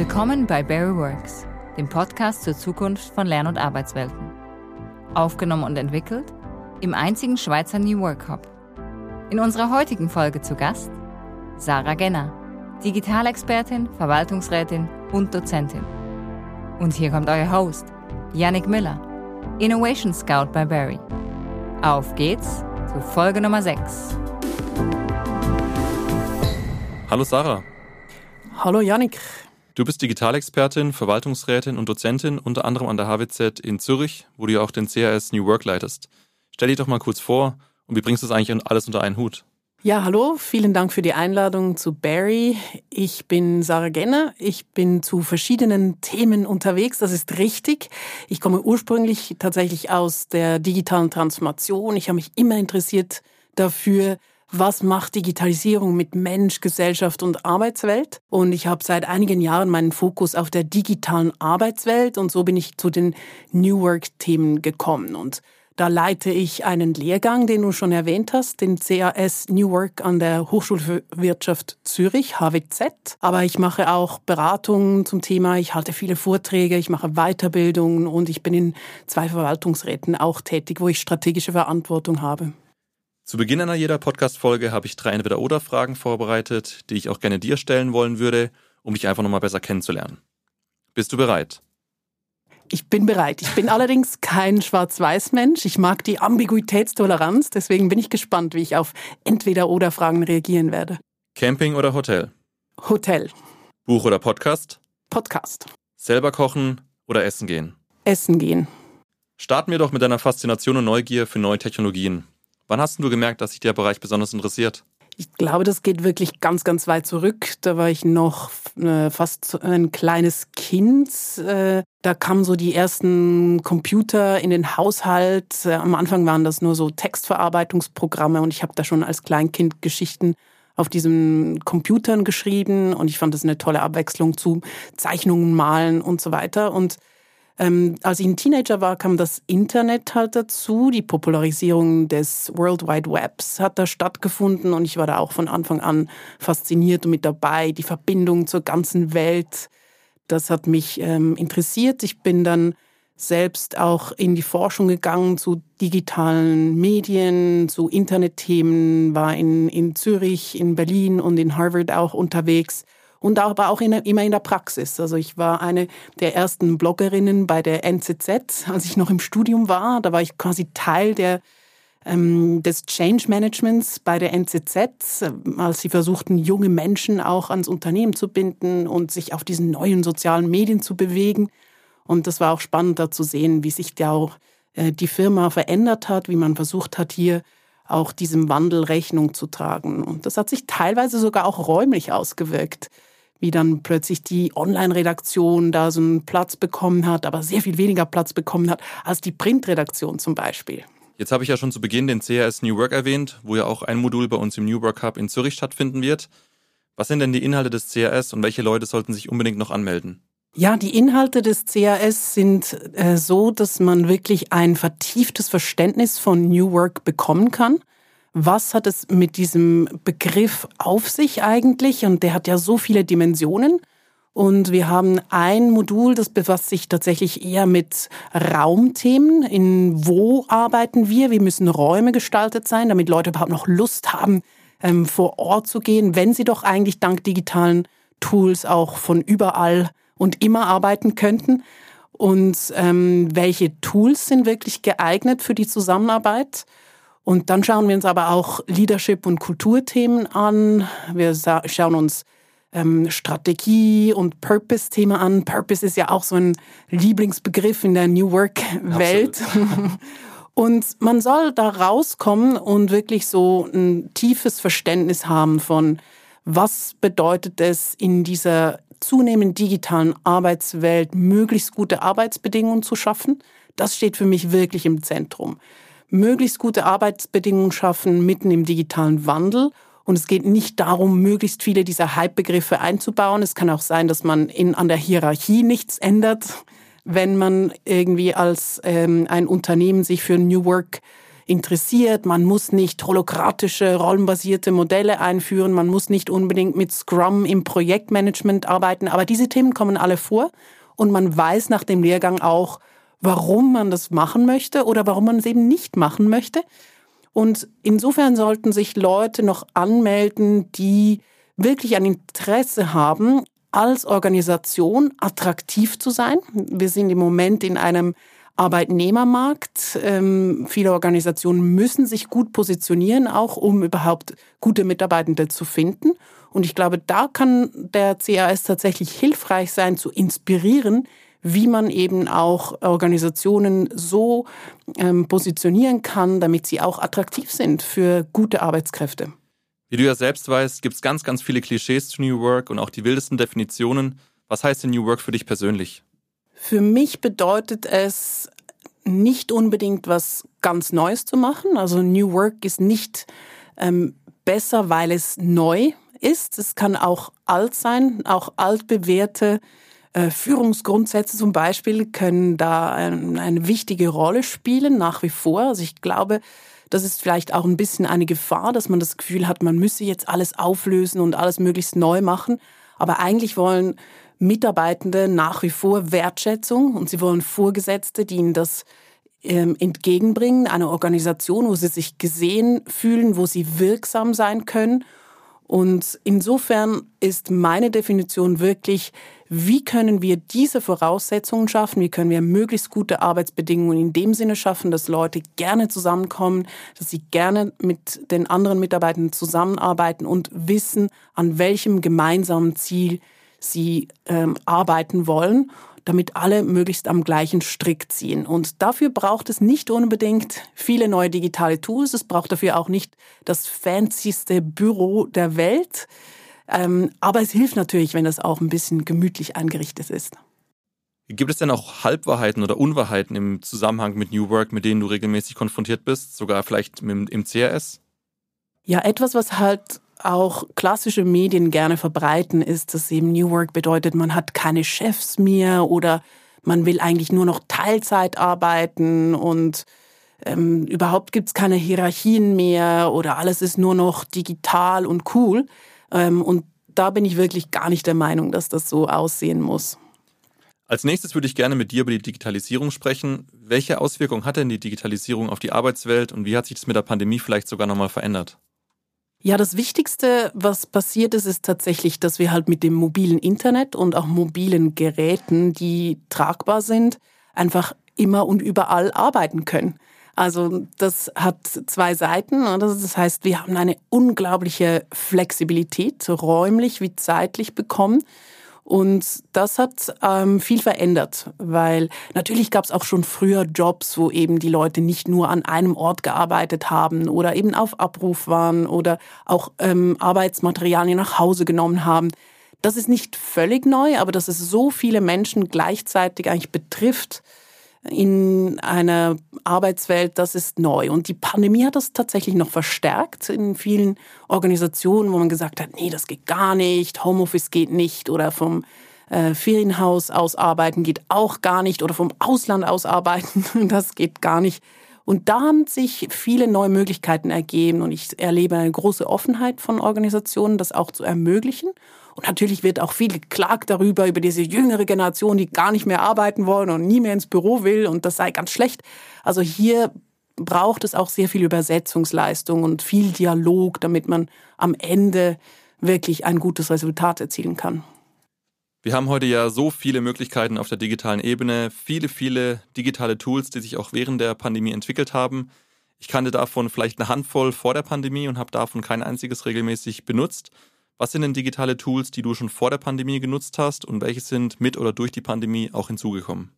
Willkommen bei Barry Works, dem Podcast zur Zukunft von Lern- und Arbeitswelten. Aufgenommen und entwickelt im einzigen Schweizer New Work Hub. In unserer heutigen Folge zu Gast Sarah Genner, Digitalexpertin, Verwaltungsrätin und Dozentin. Und hier kommt euer Host, Yannick Miller, Innovation Scout bei Barry. Auf geht's zu Folge Nummer 6. Hallo Sarah. Hallo Yannick. Du bist Digitalexpertin, Verwaltungsrätin und Dozentin unter anderem an der HWZ in Zürich, wo du ja auch den CRS New Work leitest. Stell dich doch mal kurz vor und wie bringst du das eigentlich alles unter einen Hut? Ja, hallo, vielen Dank für die Einladung zu Barry. Ich bin Sarah Genner. Ich bin zu verschiedenen Themen unterwegs, das ist richtig. Ich komme ursprünglich tatsächlich aus der digitalen Transformation. Ich habe mich immer interessiert dafür, was macht Digitalisierung mit Mensch, Gesellschaft und Arbeitswelt. Und ich habe seit einigen Jahren meinen Fokus auf der digitalen Arbeitswelt und so bin ich zu den New Work-Themen gekommen. Und da leite ich einen Lehrgang, den du schon erwähnt hast, den CAS New Work an der Hochschule für Wirtschaft Zürich, HWZ. Aber ich mache auch Beratungen zum Thema, ich halte viele Vorträge, ich mache Weiterbildungen und ich bin in zwei Verwaltungsräten auch tätig, wo ich strategische Verantwortung habe. Zu Beginn einer jeder Podcast-Folge habe ich drei Entweder-Oder-Fragen vorbereitet, die ich auch gerne dir stellen wollen würde, um dich einfach nochmal besser kennenzulernen. Bist du bereit? Ich bin bereit. Ich bin allerdings kein Schwarz-Weiß-Mensch. Ich mag die Ambiguitätstoleranz. Deswegen bin ich gespannt, wie ich auf Entweder-Oder-Fragen reagieren werde. Camping oder Hotel? Hotel. Buch oder Podcast? Podcast. Selber kochen oder essen gehen? Essen gehen. Starten wir doch mit deiner Faszination und Neugier für neue Technologien. Wann hast du gemerkt, dass sich der Bereich besonders interessiert? Ich glaube, das geht wirklich ganz, ganz weit zurück. Da war ich noch äh, fast ein kleines Kind. Äh, da kamen so die ersten Computer in den Haushalt. Äh, am Anfang waren das nur so Textverarbeitungsprogramme und ich habe da schon als Kleinkind Geschichten auf diesen Computern geschrieben und ich fand das eine tolle Abwechslung zu Zeichnungen, Malen und so weiter. Und ähm, als ich ein Teenager war, kam das Internet halt dazu. Die Popularisierung des World Wide Webs hat da stattgefunden und ich war da auch von Anfang an fasziniert und mit dabei. Die Verbindung zur ganzen Welt, das hat mich ähm, interessiert. Ich bin dann selbst auch in die Forschung gegangen zu digitalen Medien, zu Internetthemen, war in, in Zürich, in Berlin und in Harvard auch unterwegs und aber auch in, immer in der Praxis. Also ich war eine der ersten Bloggerinnen bei der NZZ, als ich noch im Studium war. Da war ich quasi Teil der ähm, des Change Managements bei der NZZ, als sie versuchten, junge Menschen auch ans Unternehmen zu binden und sich auf diesen neuen sozialen Medien zu bewegen. Und das war auch spannend, da zu sehen, wie sich da auch äh, die Firma verändert hat, wie man versucht hat, hier auch diesem Wandel Rechnung zu tragen. Und das hat sich teilweise sogar auch räumlich ausgewirkt wie dann plötzlich die Online-Redaktion da so einen Platz bekommen hat, aber sehr viel weniger Platz bekommen hat als die Print-Redaktion zum Beispiel. Jetzt habe ich ja schon zu Beginn den CRS New Work erwähnt, wo ja auch ein Modul bei uns im New Work Hub in Zürich stattfinden wird. Was sind denn die Inhalte des CRS und welche Leute sollten sich unbedingt noch anmelden? Ja, die Inhalte des CAS sind äh, so, dass man wirklich ein vertieftes Verständnis von New Work bekommen kann. Was hat es mit diesem Begriff auf sich eigentlich? Und der hat ja so viele Dimensionen. Und wir haben ein Modul, das befasst sich tatsächlich eher mit Raumthemen. In wo arbeiten wir? Wie müssen Räume gestaltet sein, damit Leute überhaupt noch Lust haben, ähm, vor Ort zu gehen, wenn sie doch eigentlich dank digitalen Tools auch von überall und immer arbeiten könnten. Und ähm, welche Tools sind wirklich geeignet für die Zusammenarbeit? Und dann schauen wir uns aber auch Leadership- und Kulturthemen an. Wir schauen uns ähm, Strategie und Purpose-Thema an. Purpose ist ja auch so ein Lieblingsbegriff in der New Work-Welt. und man soll da rauskommen und wirklich so ein tiefes Verständnis haben von, was bedeutet es in dieser zunehmend digitalen Arbeitswelt, möglichst gute Arbeitsbedingungen zu schaffen. Das steht für mich wirklich im Zentrum möglichst gute Arbeitsbedingungen schaffen mitten im digitalen Wandel. Und es geht nicht darum, möglichst viele dieser Hype-Begriffe einzubauen. Es kann auch sein, dass man in, an der Hierarchie nichts ändert, wenn man irgendwie als ähm, ein Unternehmen sich für New Work interessiert. Man muss nicht holokratische, rollenbasierte Modelle einführen. Man muss nicht unbedingt mit Scrum im Projektmanagement arbeiten. Aber diese Themen kommen alle vor. Und man weiß nach dem Lehrgang auch, warum man das machen möchte oder warum man es eben nicht machen möchte. Und insofern sollten sich Leute noch anmelden, die wirklich ein Interesse haben, als Organisation attraktiv zu sein. Wir sind im Moment in einem Arbeitnehmermarkt. Ähm, viele Organisationen müssen sich gut positionieren, auch um überhaupt gute Mitarbeitende zu finden. Und ich glaube, da kann der CAS tatsächlich hilfreich sein, zu inspirieren, wie man eben auch Organisationen so ähm, positionieren kann, damit sie auch attraktiv sind für gute Arbeitskräfte. Wie du ja selbst weißt, gibt es ganz, ganz viele Klischees zu New Work und auch die wildesten Definitionen. Was heißt denn New Work für dich persönlich? Für mich bedeutet es nicht unbedingt was ganz Neues zu machen. Also New Work ist nicht ähm, besser, weil es neu ist. Es kann auch alt sein, auch altbewährte äh, Führungsgrundsätze zum Beispiel können da eine, eine wichtige Rolle spielen, nach wie vor. Also ich glaube, das ist vielleicht auch ein bisschen eine Gefahr, dass man das Gefühl hat, man müsse jetzt alles auflösen und alles möglichst neu machen. Aber eigentlich wollen Mitarbeitende nach wie vor Wertschätzung und sie wollen Vorgesetzte, die ihnen das ähm, entgegenbringen, eine Organisation, wo sie sich gesehen fühlen, wo sie wirksam sein können. Und insofern ist meine Definition wirklich, wie können wir diese Voraussetzungen schaffen? Wie können wir möglichst gute Arbeitsbedingungen in dem Sinne schaffen, dass Leute gerne zusammenkommen, dass sie gerne mit den anderen Mitarbeitern zusammenarbeiten und wissen, an welchem gemeinsamen Ziel sie ähm, arbeiten wollen, damit alle möglichst am gleichen Strick ziehen. Und dafür braucht es nicht unbedingt viele neue digitale Tools. Es braucht dafür auch nicht das fancyste Büro der Welt. Ähm, aber es hilft natürlich, wenn das auch ein bisschen gemütlich eingerichtet ist. Gibt es denn auch Halbwahrheiten oder Unwahrheiten im Zusammenhang mit New Work, mit denen du regelmäßig konfrontiert bist, sogar vielleicht im CRS? Ja, etwas, was halt auch klassische Medien gerne verbreiten, ist, dass eben New Work bedeutet, man hat keine Chefs mehr oder man will eigentlich nur noch Teilzeit arbeiten und ähm, überhaupt gibt es keine Hierarchien mehr oder alles ist nur noch digital und cool. Ähm, und da bin ich wirklich gar nicht der Meinung, dass das so aussehen muss. Als nächstes würde ich gerne mit dir über die Digitalisierung sprechen. Welche Auswirkungen hat denn die Digitalisierung auf die Arbeitswelt und wie hat sich das mit der Pandemie vielleicht sogar nochmal verändert? Ja, das Wichtigste, was passiert ist, ist tatsächlich, dass wir halt mit dem mobilen Internet und auch mobilen Geräten, die tragbar sind, einfach immer und überall arbeiten können. Also das hat zwei Seiten. Das heißt, wir haben eine unglaubliche Flexibilität, räumlich wie zeitlich bekommen. Und das hat ähm, viel verändert, weil natürlich gab es auch schon früher Jobs, wo eben die Leute nicht nur an einem Ort gearbeitet haben oder eben auf Abruf waren oder auch ähm, Arbeitsmaterialien nach Hause genommen haben. Das ist nicht völlig neu, aber dass es so viele Menschen gleichzeitig eigentlich betrifft, in einer Arbeitswelt, das ist neu. Und die Pandemie hat das tatsächlich noch verstärkt in vielen Organisationen, wo man gesagt hat, nee, das geht gar nicht, Homeoffice geht nicht oder vom äh, Ferienhaus aus arbeiten geht auch gar nicht oder vom Ausland aus arbeiten, das geht gar nicht. Und da haben sich viele neue Möglichkeiten ergeben und ich erlebe eine große Offenheit von Organisationen, das auch zu ermöglichen. Und natürlich wird auch viel geklagt darüber, über diese jüngere Generation, die gar nicht mehr arbeiten wollen und nie mehr ins Büro will und das sei ganz schlecht. Also hier braucht es auch sehr viel Übersetzungsleistung und viel Dialog, damit man am Ende wirklich ein gutes Resultat erzielen kann. Wir haben heute ja so viele Möglichkeiten auf der digitalen Ebene, viele, viele digitale Tools, die sich auch während der Pandemie entwickelt haben. Ich kannte davon vielleicht eine Handvoll vor der Pandemie und habe davon kein einziges regelmäßig benutzt. Was sind denn digitale Tools, die du schon vor der Pandemie genutzt hast und welche sind mit oder durch die Pandemie auch hinzugekommen?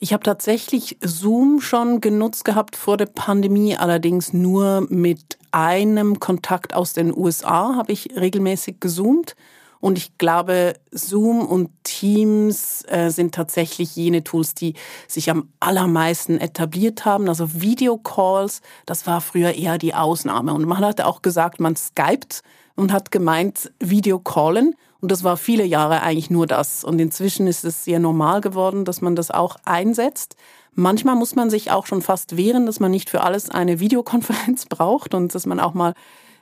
Ich habe tatsächlich Zoom schon genutzt gehabt vor der Pandemie, allerdings nur mit einem Kontakt aus den USA habe ich regelmäßig gezoomt. Und ich glaube, Zoom und Teams äh, sind tatsächlich jene Tools, die sich am allermeisten etabliert haben. Also Videocalls, das war früher eher die Ausnahme. Und man hat auch gesagt, man skypt und hat gemeint, Video callen. Und das war viele Jahre eigentlich nur das. Und inzwischen ist es sehr normal geworden, dass man das auch einsetzt. Manchmal muss man sich auch schon fast wehren, dass man nicht für alles eine Videokonferenz braucht und dass man auch mal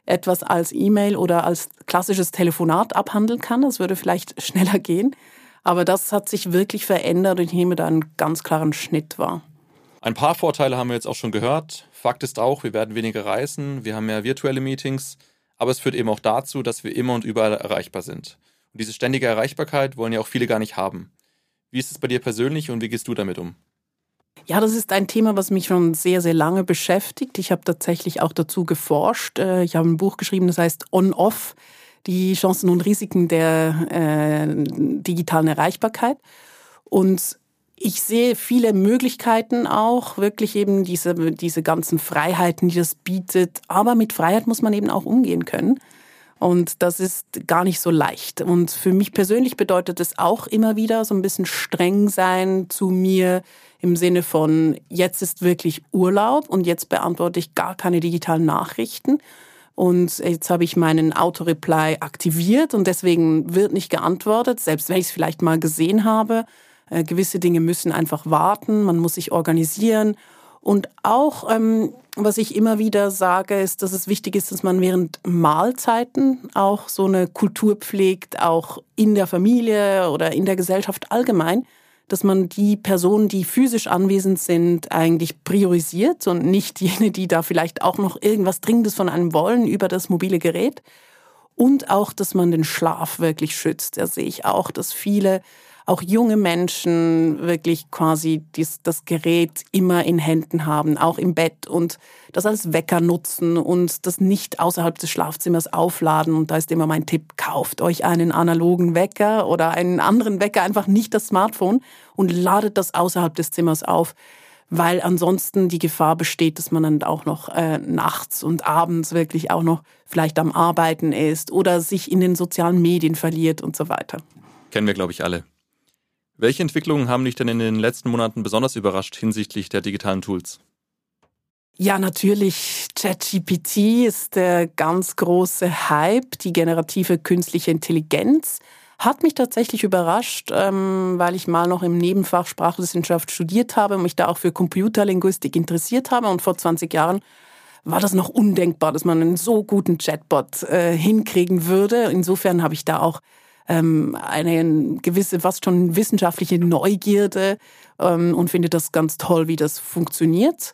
etwas als E-Mail oder als klassisches Telefonat abhandeln kann. Das würde vielleicht schneller gehen. Aber das hat sich wirklich verändert und ich nehme da einen ganz klaren Schnitt wahr. Ein paar Vorteile haben wir jetzt auch schon gehört. Fakt ist auch, wir werden weniger reisen, wir haben mehr virtuelle Meetings, aber es führt eben auch dazu, dass wir immer und überall erreichbar sind. Und diese ständige Erreichbarkeit wollen ja auch viele gar nicht haben. Wie ist es bei dir persönlich und wie gehst du damit um? Ja, das ist ein Thema, was mich schon sehr, sehr lange beschäftigt. Ich habe tatsächlich auch dazu geforscht. Äh, ich habe ein Buch geschrieben, das heißt On-Off, die Chancen und Risiken der äh, digitalen Erreichbarkeit. Und ich sehe viele Möglichkeiten auch, wirklich eben diese, diese ganzen Freiheiten, die das bietet. Aber mit Freiheit muss man eben auch umgehen können. Und das ist gar nicht so leicht. Und für mich persönlich bedeutet es auch immer wieder so ein bisschen streng sein zu mir im Sinne von, jetzt ist wirklich Urlaub und jetzt beantworte ich gar keine digitalen Nachrichten. Und jetzt habe ich meinen Auto-Reply aktiviert und deswegen wird nicht geantwortet, selbst wenn ich es vielleicht mal gesehen habe. Äh, gewisse Dinge müssen einfach warten, man muss sich organisieren. Und auch, ähm, was ich immer wieder sage, ist, dass es wichtig ist, dass man während Mahlzeiten auch so eine Kultur pflegt, auch in der Familie oder in der Gesellschaft allgemein, dass man die Personen, die physisch anwesend sind, eigentlich priorisiert und nicht jene, die da vielleicht auch noch irgendwas Dringendes von einem wollen über das mobile Gerät. Und auch, dass man den Schlaf wirklich schützt. Da sehe ich auch, dass viele auch junge Menschen wirklich quasi dies, das Gerät immer in Händen haben, auch im Bett und das als Wecker nutzen und das nicht außerhalb des Schlafzimmers aufladen. Und da ist immer mein Tipp, kauft euch einen analogen Wecker oder einen anderen Wecker, einfach nicht das Smartphone und ladet das außerhalb des Zimmers auf weil ansonsten die Gefahr besteht, dass man dann auch noch äh, nachts und abends wirklich auch noch vielleicht am Arbeiten ist oder sich in den sozialen Medien verliert und so weiter. Kennen wir, glaube ich, alle. Welche Entwicklungen haben dich denn in den letzten Monaten besonders überrascht hinsichtlich der digitalen Tools? Ja, natürlich. ChatGPT ist der ganz große Hype, die generative künstliche Intelligenz. Hat mich tatsächlich überrascht, ähm, weil ich mal noch im Nebenfach Sprachwissenschaft studiert habe und mich da auch für Computerlinguistik interessiert habe. Und vor 20 Jahren war das noch undenkbar, dass man einen so guten Chatbot äh, hinkriegen würde. Insofern habe ich da auch ähm, eine gewisse, fast schon wissenschaftliche Neugierde ähm, und finde das ganz toll, wie das funktioniert.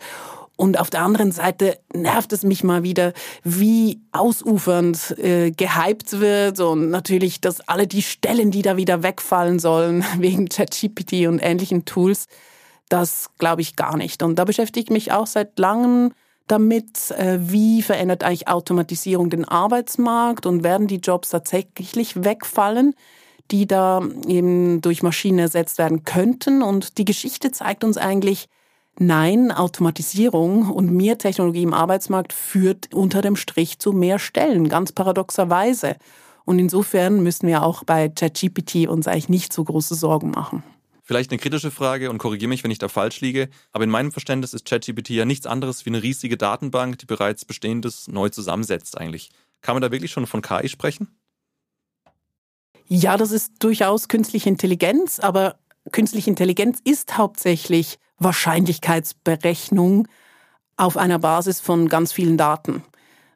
Und auf der anderen Seite nervt es mich mal wieder, wie ausufernd äh, gehypt wird und natürlich, dass alle die Stellen, die da wieder wegfallen sollen wegen ChatGPT und ähnlichen Tools, das glaube ich gar nicht. Und da beschäftige ich mich auch seit langem damit, äh, wie verändert eigentlich Automatisierung den Arbeitsmarkt und werden die Jobs tatsächlich wegfallen, die da eben durch Maschinen ersetzt werden könnten. Und die Geschichte zeigt uns eigentlich, nein, Automatisierung und mehr Technologie im Arbeitsmarkt führt unter dem Strich zu mehr Stellen, ganz paradoxerweise. Und insofern müssen wir auch bei ChatGPT uns eigentlich nicht so große Sorgen machen. Vielleicht eine kritische Frage und korrigiere mich, wenn ich da falsch liege, aber in meinem Verständnis ist ChatGPT ja nichts anderes wie eine riesige Datenbank, die bereits Bestehendes neu zusammensetzt eigentlich. Kann man da wirklich schon von KI sprechen? Ja, das ist durchaus künstliche Intelligenz, aber künstliche Intelligenz ist hauptsächlich Wahrscheinlichkeitsberechnung auf einer Basis von ganz vielen Daten.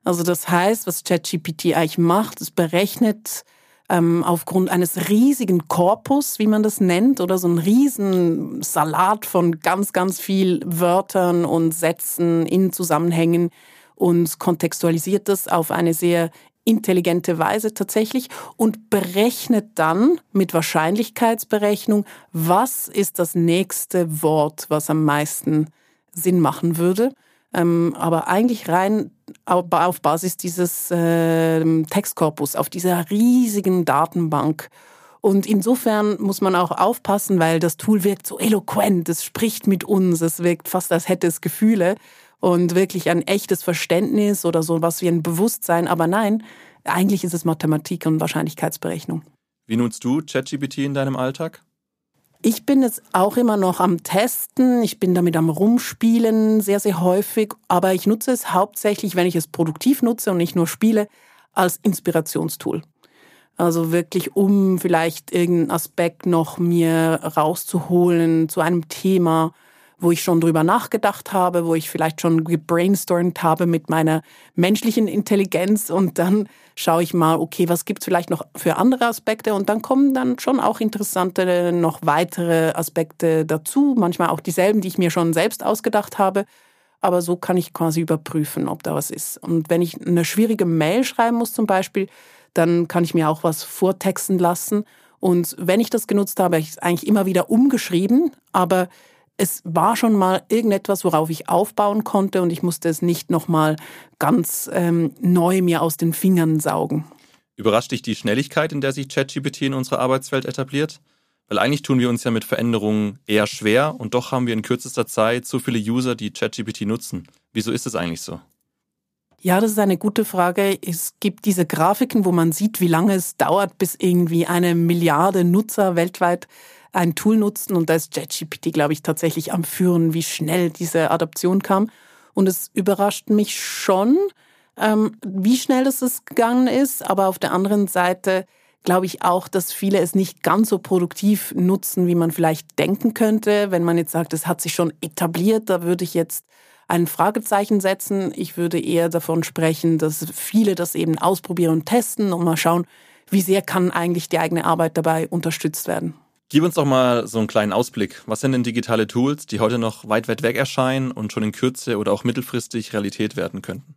Also das heißt, was ChatGPT eigentlich macht, es berechnet ähm, aufgrund eines riesigen Korpus, wie man das nennt, oder so ein riesen Salat von ganz, ganz viel Wörtern und Sätzen in Zusammenhängen und kontextualisiert das auf eine sehr intelligente Weise tatsächlich und berechnet dann mit Wahrscheinlichkeitsberechnung, was ist das nächste Wort, was am meisten Sinn machen würde. Ähm, aber eigentlich rein auf Basis dieses äh, Textkorpus, auf dieser riesigen Datenbank. Und insofern muss man auch aufpassen, weil das Tool wirkt so eloquent, es spricht mit uns, es wirkt fast, als hätte es Gefühle und wirklich ein echtes Verständnis oder so was wie ein Bewusstsein. Aber nein, eigentlich ist es Mathematik und Wahrscheinlichkeitsberechnung. Wie nutzt du ChatGPT in deinem Alltag? Ich bin jetzt auch immer noch am Testen. Ich bin damit am Rumspielen sehr, sehr häufig. Aber ich nutze es hauptsächlich, wenn ich es produktiv nutze und nicht nur spiele, als Inspirationstool. Also wirklich, um vielleicht irgendeinen Aspekt noch mir rauszuholen zu einem Thema, wo ich schon drüber nachgedacht habe, wo ich vielleicht schon gebrainstormt habe mit meiner menschlichen Intelligenz und dann schaue ich mal, okay, was gibt es vielleicht noch für andere Aspekte und dann kommen dann schon auch interessante, noch weitere Aspekte dazu, manchmal auch dieselben, die ich mir schon selbst ausgedacht habe. Aber so kann ich quasi überprüfen, ob da was ist. Und wenn ich eine schwierige Mail schreiben muss zum Beispiel, dann kann ich mir auch was vortexten lassen. Und wenn ich das genutzt habe, habe ich es eigentlich immer wieder umgeschrieben, aber es war schon mal irgendetwas, worauf ich aufbauen konnte und ich musste es nicht nochmal ganz ähm, neu mir aus den Fingern saugen. Überrascht dich die Schnelligkeit, in der sich ChatGPT in unserer Arbeitswelt etabliert? Weil eigentlich tun wir uns ja mit Veränderungen eher schwer und doch haben wir in kürzester Zeit so viele User, die ChatGPT nutzen. Wieso ist es eigentlich so? Ja, das ist eine gute Frage. Es gibt diese Grafiken, wo man sieht, wie lange es dauert, bis irgendwie eine Milliarde Nutzer weltweit ein Tool nutzen. Und da ist JetGPT, glaube ich, tatsächlich am Führen, wie schnell diese Adaption kam. Und es überrascht mich schon, ähm, wie schnell das gegangen ist. Aber auf der anderen Seite glaube ich auch, dass viele es nicht ganz so produktiv nutzen, wie man vielleicht denken könnte. Wenn man jetzt sagt, es hat sich schon etabliert, da würde ich jetzt ein Fragezeichen setzen. Ich würde eher davon sprechen, dass viele das eben ausprobieren und testen und mal schauen, wie sehr kann eigentlich die eigene Arbeit dabei unterstützt werden. Gib uns doch mal so einen kleinen Ausblick. Was sind denn digitale Tools, die heute noch weit, weit weg erscheinen und schon in Kürze oder auch mittelfristig Realität werden könnten?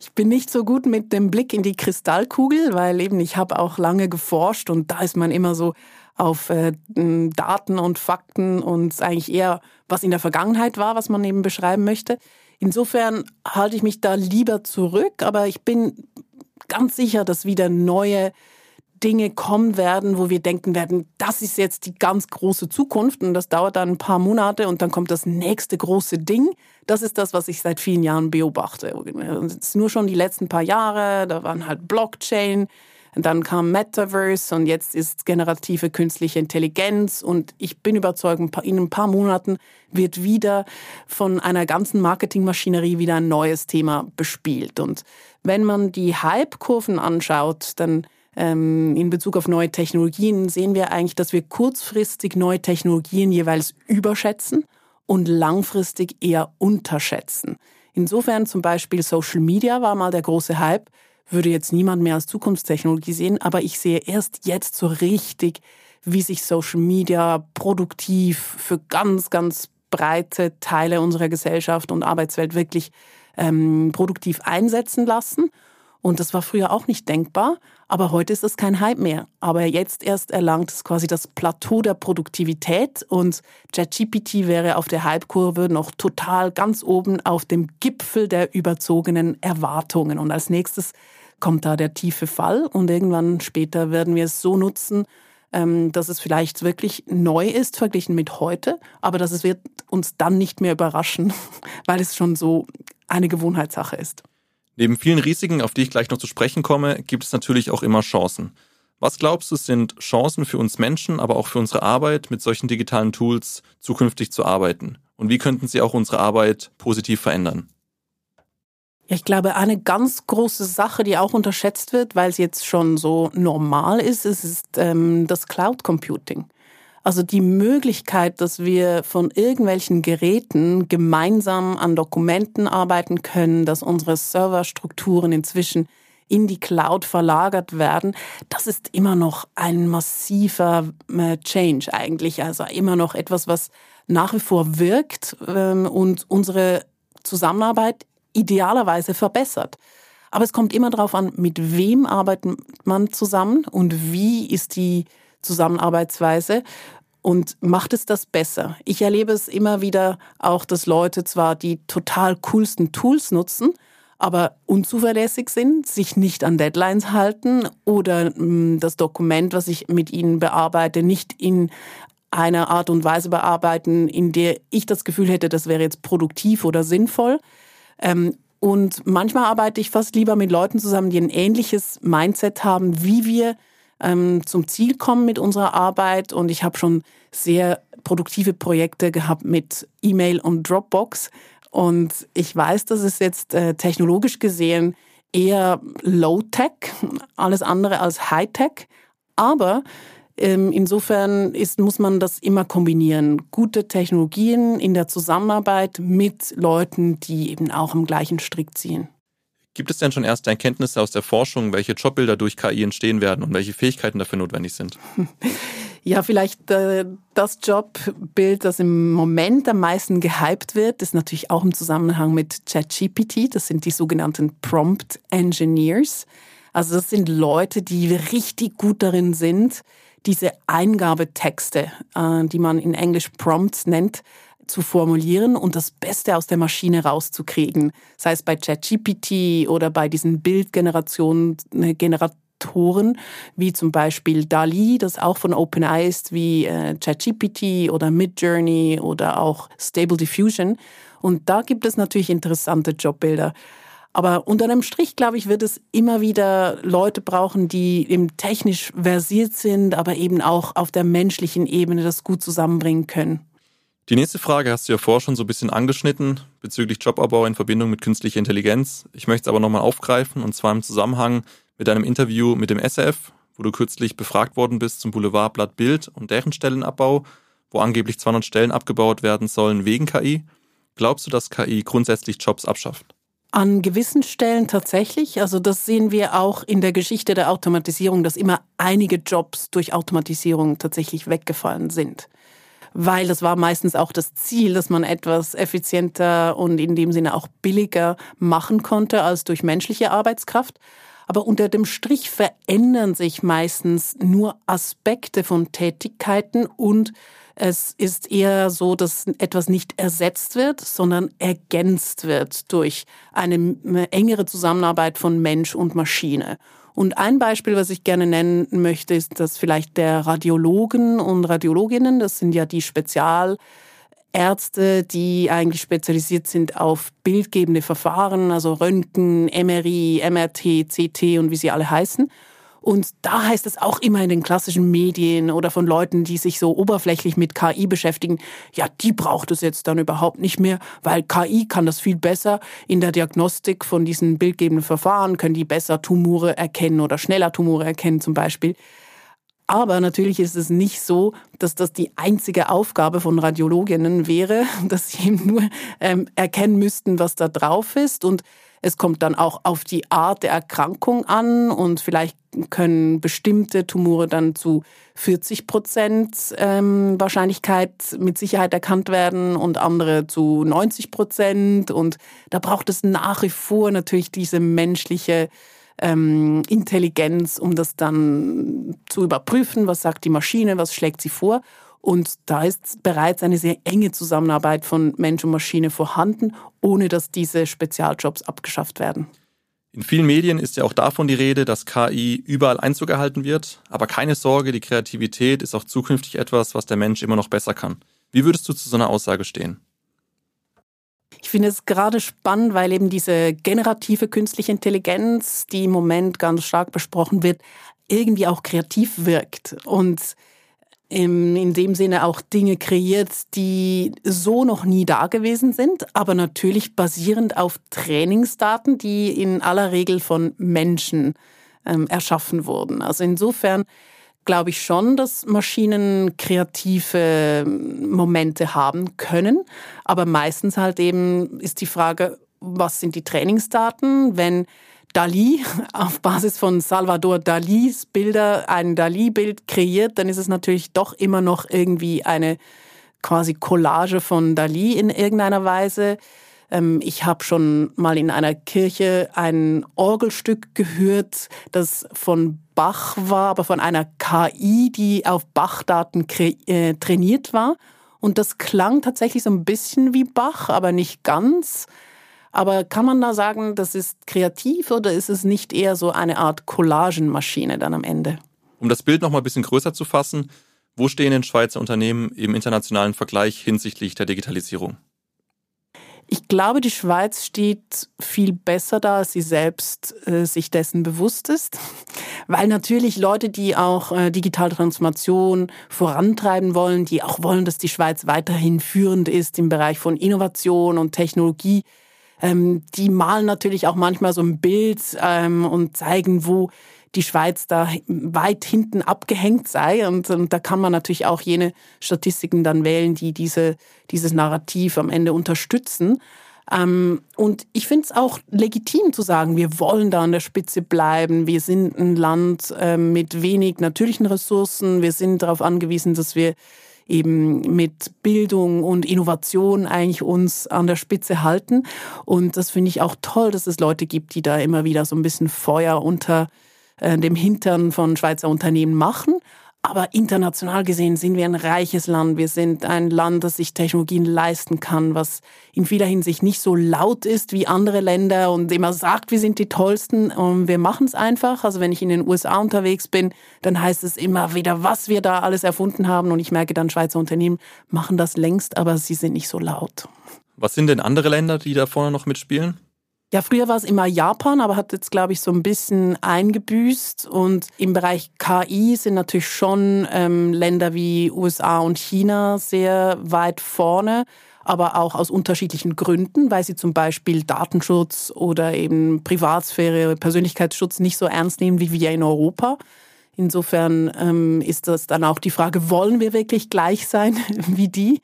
Ich bin nicht so gut mit dem Blick in die Kristallkugel, weil eben ich habe auch lange geforscht und da ist man immer so auf äh, Daten und Fakten und eigentlich eher, was in der Vergangenheit war, was man eben beschreiben möchte. Insofern halte ich mich da lieber zurück, aber ich bin ganz sicher, dass wieder neue Dinge kommen werden, wo wir denken werden, das ist jetzt die ganz große Zukunft und das dauert dann ein paar Monate und dann kommt das nächste große Ding. Das ist das, was ich seit vielen Jahren beobachte. Ist nur schon die letzten paar Jahre, da waren halt Blockchain, dann kam Metaverse und jetzt ist generative künstliche Intelligenz und ich bin überzeugt, in ein paar Monaten wird wieder von einer ganzen Marketingmaschinerie wieder ein neues Thema bespielt. Und wenn man die Hype-Kurven anschaut, dann in Bezug auf neue Technologien sehen wir eigentlich, dass wir kurzfristig neue Technologien jeweils überschätzen und langfristig eher unterschätzen. Insofern zum Beispiel Social Media war mal der große Hype, würde jetzt niemand mehr als Zukunftstechnologie sehen, aber ich sehe erst jetzt so richtig, wie sich Social Media produktiv für ganz, ganz breite Teile unserer Gesellschaft und Arbeitswelt wirklich ähm, produktiv einsetzen lassen. Und das war früher auch nicht denkbar, aber heute ist es kein Hype mehr. Aber jetzt erst erlangt es quasi das Plateau der Produktivität und ChatGPT wäre auf der Hype-Kurve noch total ganz oben auf dem Gipfel der überzogenen Erwartungen. Und als nächstes kommt da der tiefe Fall und irgendwann später werden wir es so nutzen, ähm, dass es vielleicht wirklich neu ist verglichen mit heute, aber dass es wird uns dann nicht mehr überraschen, weil es schon so eine Gewohnheitssache ist. Neben vielen Risiken, auf die ich gleich noch zu sprechen komme, gibt es natürlich auch immer Chancen. Was glaubst du, sind Chancen für uns Menschen, aber auch für unsere Arbeit, mit solchen digitalen Tools zukünftig zu arbeiten? Und wie könnten sie auch unsere Arbeit positiv verändern? Ich glaube, eine ganz große Sache, die auch unterschätzt wird, weil es jetzt schon so normal ist, ist, ist ähm, das Cloud Computing. Also die Möglichkeit, dass wir von irgendwelchen Geräten gemeinsam an Dokumenten arbeiten können, dass unsere Serverstrukturen inzwischen in die Cloud verlagert werden, das ist immer noch ein massiver äh, Change eigentlich. Also immer noch etwas, was nach wie vor wirkt ähm, und unsere Zusammenarbeit idealerweise verbessert. Aber es kommt immer darauf an, mit wem arbeitet man zusammen und wie ist die Zusammenarbeitsweise und macht es das besser. Ich erlebe es immer wieder auch, dass Leute zwar die total coolsten Tools nutzen, aber unzuverlässig sind, sich nicht an Deadlines halten oder mm, das Dokument, was ich mit ihnen bearbeite, nicht in einer Art und Weise bearbeiten, in der ich das Gefühl hätte, das wäre jetzt produktiv oder sinnvoll. Ähm, und manchmal arbeite ich fast lieber mit Leuten zusammen, die ein ähnliches Mindset haben, wie wir ähm, zum Ziel kommen mit unserer Arbeit. Und ich habe schon sehr produktive Projekte gehabt mit E-Mail und Dropbox. Und ich weiß, dass es jetzt äh, technologisch gesehen eher Low-Tech, alles andere als High-Tech. Aber Ähm, insofern ist, muss man das immer kombinieren. Gute Technologien in der Zusammenarbeit mit Leuten, die eben auch am gleichen Strick ziehen. Gibt es denn schon erste Erkenntnisse aus der Forschung, welche Jobbilder durch KI entstehen werden und welche Fähigkeiten dafür notwendig sind? Ja, vielleicht äh, das Jobbild, das im Moment am meisten gehypt wird, ist natürlich auch im Zusammenhang mit ChatGPT. Das sind die sogenannten Prompt Engineers. Also das sind Leute, die richtig gut darin sind, diese Eingabetexte, äh, die man in Englisch Prompts nennt, zu formulieren und das Beste aus der Maschine rauszukriegen. Sei es bei ChatGPT oder bei diesen Bildgenerationen, äh, wie zum Beispiel DALI, das auch von OpenAI ist, wie äh, ChatGPT oder Midjourney oder auch Stable Diffusion. Und da gibt es natürlich interessante Jobbilder. Aber unter einem Strich, glaube ich, wird es immer wieder Leute brauchen, die eben technisch versiert sind, aber eben auch auf der menschlichen Ebene das gut zusammenbringen können. Die nächste Frage hast du ja vorher schon so ein bisschen angeschnitten bezüglich Jobabbau in Verbindung mit künstlicher Intelligenz. Ich möchte es aber nochmal aufgreifen und zwar im Zusammenhang mit einem Interview mit dem SF, wo du kürzlich befragt worden bist zum Boulevardblatt Bild und deren Stellenabbau, wo angeblich 200 Stellen abgebaut werden sollen wegen KI. Glaubst du, dass KI grundsätzlich Jobs abschafft? An gewissen Stellen tatsächlich. Also das sehen wir auch in der Geschichte der Automatisierung, dass immer einige Jobs durch Automatisierung tatsächlich weggefallen sind. Weil das war meistens auch das Ziel, dass man etwas effizienter und in dem Sinne auch billiger machen konnte als durch menschliche Arbeitskraft. Aber unter dem Strich verändern sich meistens nur Aspekte von Tätigkeiten und es ist eher so, dass etwas nicht ersetzt wird, sondern ergänzt wird durch eine engere Zusammenarbeit von Mensch und Maschine. Und ein Beispiel, was ich gerne nennen möchte, ist das vielleicht der Radiologen und Radiologinnen. Das sind ja die Spezialärzte, die eigentlich spezialisiert sind auf bildgebende Verfahren, also Röntgen, MRI, MRT, CT und wie sie alle heißen. Und da heißt es auch immer in den klassischen Medien oder von Leuten, die sich so oberflächlich mit KI beschäftigen, ja, die braucht es jetzt dann überhaupt nicht mehr, weil KI kann das viel besser in der Diagnostik von diesen bildgebenden Verfahren, können die besser Tumore erkennen oder schneller Tumore erkennen zum Beispiel. Aber natürlich ist es nicht so, dass das die einzige Aufgabe von Radiologinnen wäre, dass sie eben nur ähm, erkennen müssten, was da drauf ist und es kommt dann auch auf die Art der Erkrankung an und vielleicht können bestimmte Tumore dann zu 40 Prozent ähm, Wahrscheinlichkeit mit Sicherheit erkannt werden und andere zu 90 Prozent. Und da braucht es nach wie vor natürlich diese menschliche ähm, Intelligenz, um das dann zu überprüfen, was sagt die Maschine, was schlägt sie vor. Und da ist bereits eine sehr enge Zusammenarbeit von Mensch und Maschine vorhanden, ohne dass diese Spezialjobs abgeschafft werden. In vielen Medien ist ja auch davon die Rede, dass KI überall Einzug erhalten wird. Aber keine Sorge, die Kreativität ist auch zukünftig etwas, was der Mensch immer noch besser kann. Wie würdest du zu so einer Aussage stehen? Ich finde es gerade spannend, weil eben diese generative künstliche Intelligenz, die im Moment ganz stark besprochen wird, irgendwie auch kreativ wirkt. Und in dem Sinne auch Dinge kreiert, die so noch nie da gewesen sind, aber natürlich basierend auf Trainingsdaten, die in aller Regel von Menschen ähm, erschaffen wurden. Also insofern glaube ich schon, dass Maschinen kreative Momente haben können, aber meistens halt eben ist die Frage, was sind die Trainingsdaten, wenn Dali auf Basis von Salvador Dalis Bilder ein Dali-Bild kreiert, dann ist es natürlich doch immer noch irgendwie eine quasi Collage von Dali in irgendeiner Weise. Ähm, ich habe schon mal in einer Kirche ein Orgelstück gehört, das von Bach war, aber von einer KI, die auf Bach-Daten äh, trainiert war. Und das klang tatsächlich so ein bisschen wie Bach, aber nicht ganz. Aber kann man da sagen, das ist kreativ oder ist es nicht eher so eine Art Collagenmaschine dann am Ende? Um das Bild noch mal ein bisschen größer zu fassen, wo stehen denn Schweizer Unternehmen im internationalen Vergleich hinsichtlich der Digitalisierung? Ich glaube, die Schweiz steht viel besser da, als sie selbst äh, sich dessen bewusst ist. Weil natürlich Leute, die auch äh, digitale Transformation vorantreiben wollen, die auch wollen, dass die Schweiz weiterhin führend ist im Bereich von Innovation und Technologie, ähm, die malen natürlich auch manchmal so ein Bild ähm, und zeigen, wo die Schweiz da weit hinten abgehängt sei. Und, und da kann man natürlich auch jene Statistiken dann wählen, die diese, dieses Narrativ am Ende unterstützen. Ähm, und ich finde es auch legitim zu sagen, wir wollen da an der Spitze bleiben. Wir sind ein Land äh, mit wenig natürlichen Ressourcen. Wir sind darauf angewiesen, dass wir eben mit Bildung und Innovation eigentlich uns an der Spitze halten. Und das finde ich auch toll, dass es Leute gibt, die da immer wieder so ein bisschen Feuer unter äh, dem Hintern von Schweizer Unternehmen machen. Aber international gesehen sind wir ein reiches Land. Wir sind ein Land, das sich Technologien leisten kann, was in vieler Hinsicht nicht so laut ist wie andere Länder und immer sagt, wir sind die Tollsten. Und wir machen es einfach. Also wenn ich in den USA unterwegs bin, dann heißt es immer wieder, was wir da alles erfunden haben. Und ich merke dann, Schweizer Unternehmen machen das längst, aber sie sind nicht so laut. Was sind denn andere Länder, die da vorne noch mitspielen? Ja, früher war es immer Japan, aber hat jetzt, glaube ich, so ein bisschen eingebüßt. Und im Bereich KI sind natürlich schon ähm, Länder wie USA und China sehr weit vorne, aber auch aus unterschiedlichen Gründen, weil sie zum Beispiel Datenschutz oder eben Privatsphäre, Persönlichkeitsschutz nicht so ernst nehmen wie wir in Europa. Insofern ähm, ist das dann auch die Frage, wollen wir wirklich gleich sein wie die?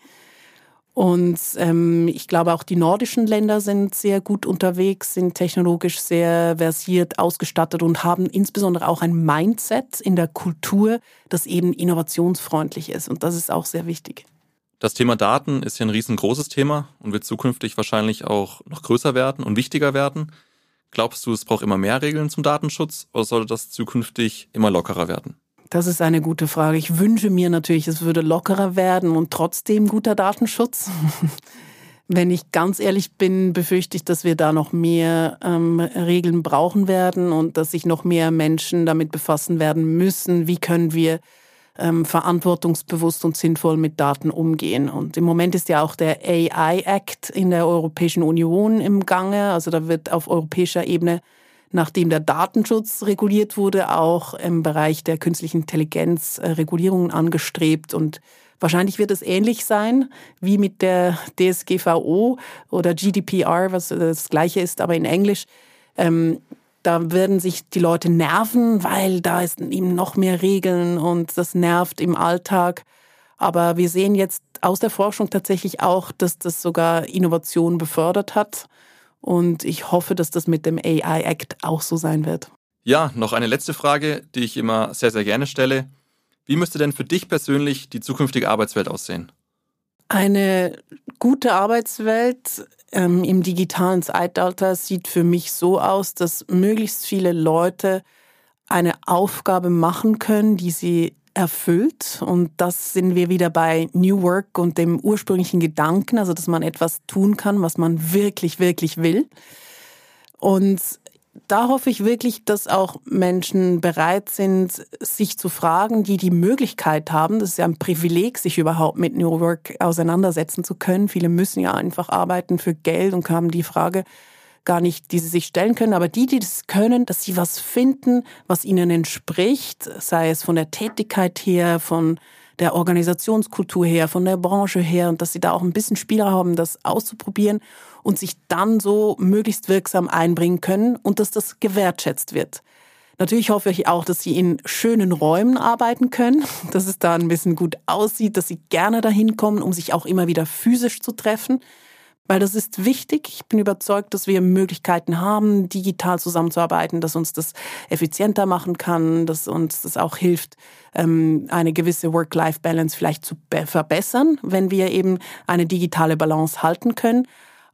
Und ähm, ich glaube, auch die nordischen Länder sind sehr gut unterwegs, sind technologisch sehr versiert, ausgestattet und haben insbesondere auch ein Mindset in der Kultur, das eben innovationsfreundlich ist. Und das ist auch sehr wichtig. Das Thema Daten ist ja ein riesengroßes Thema und wird zukünftig wahrscheinlich auch noch größer werden und wichtiger werden. Glaubst du, es braucht immer mehr Regeln zum Datenschutz oder sollte das zukünftig immer lockerer werden? Das ist eine gute Frage. Ich wünsche mir natürlich, es würde lockerer werden und trotzdem guter Datenschutz. Wenn ich ganz ehrlich bin, befürchte ich, dass wir da noch mehr ähm, Regeln brauchen werden und dass sich noch mehr Menschen damit befassen werden müssen, wie können wir ähm, verantwortungsbewusst und sinnvoll mit Daten umgehen. Und im Moment ist ja auch der AI Act in der Europäischen Union im Gange. Also da wird auf europäischer Ebene nachdem der Datenschutz reguliert wurde, auch im Bereich der künstlichen Intelligenz äh, Regulierungen angestrebt und Wahrscheinlich wird es ähnlich sein wie mit der DSGVO oder GDPR, was das gleiche ist, aber in Englisch. Ähm, da werden sich die Leute nerven, weil da ist eben noch mehr Regeln und das nervt im Alltag. Aber wir sehen jetzt aus der Forschung tatsächlich auch, dass das sogar Innovation befördert hat. Und ich hoffe, dass das mit dem AI Act auch so sein wird. Ja, noch eine letzte Frage, die ich immer sehr, sehr gerne stelle. Wie müsste denn für dich persönlich die zukünftige Arbeitswelt aussehen? Eine gute Arbeitswelt ähm, im digitalen Zeitalter sieht für mich so aus, dass möglichst viele Leute eine Aufgabe machen können, die sie erfüllt. Und das sind wir wieder bei New Work und dem ursprünglichen Gedanken, also dass man etwas tun kann, was man wirklich, wirklich will. Und da hoffe ich wirklich, dass auch Menschen bereit sind, sich zu fragen, die die Möglichkeit haben. Das ist ja ein Privileg, sich überhaupt mit New Work auseinandersetzen zu können. Viele müssen ja einfach arbeiten für Geld und haben die Frage, gar nicht, die sie sich stellen können, aber die, die das können, dass sie was finden, was ihnen entspricht, sei es von der Tätigkeit her, von der Organisationskultur her, von der Branche her und dass sie da auch ein bisschen Spielraum haben, das auszuprobieren und sich dann so möglichst wirksam einbringen können und dass das gewertschätzt wird. Natürlich hoffe ich auch, dass sie in schönen Räumen arbeiten können, dass es da ein bisschen gut aussieht, dass sie gerne dahin kommen, um sich auch immer wieder physisch zu treffen. Weil das ist wichtig. Ich bin überzeugt, dass wir Möglichkeiten haben, digital zusammenzuarbeiten, dass uns das effizienter machen kann, dass uns das auch hilft, ähm, eine gewisse Work-Life-Balance vielleicht zu verbessern, wenn wir eben eine digitale Balance halten können.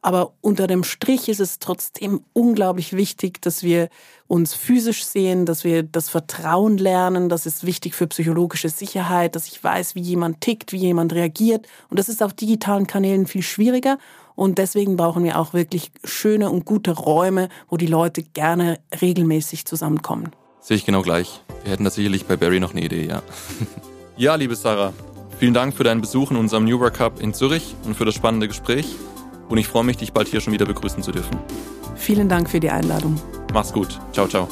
Aber unter dem Strich ist es trotzdem unglaublich wichtig, dass wir uns physisch sehen, dass wir das Vertrauen lernen. Das ist wichtig für psychologische Sicherheit, dass ich weiß, wie jemand tickt, wie jemand reagiert. Und das ist auf digitalen Kanälen viel schwieriger. Und deswegen brauchen wir auch wirklich schöne und gute Räume, wo die Leute gerne regelmäßig zusammenkommen. Sehe ich genau gleich. Wir hätten da sicherlich bei Barry noch eine Idee, ja. ja, liebe Sarah, vielen Dank für deinen Besuch in unserem New Work Hub in Zürich und für das spannende Gespräch. Und ich freue mich, dich bald hier schon wieder begrüßen zu dürfen. Vielen Dank für die Einladung. Mach's gut. Ciao, ciao.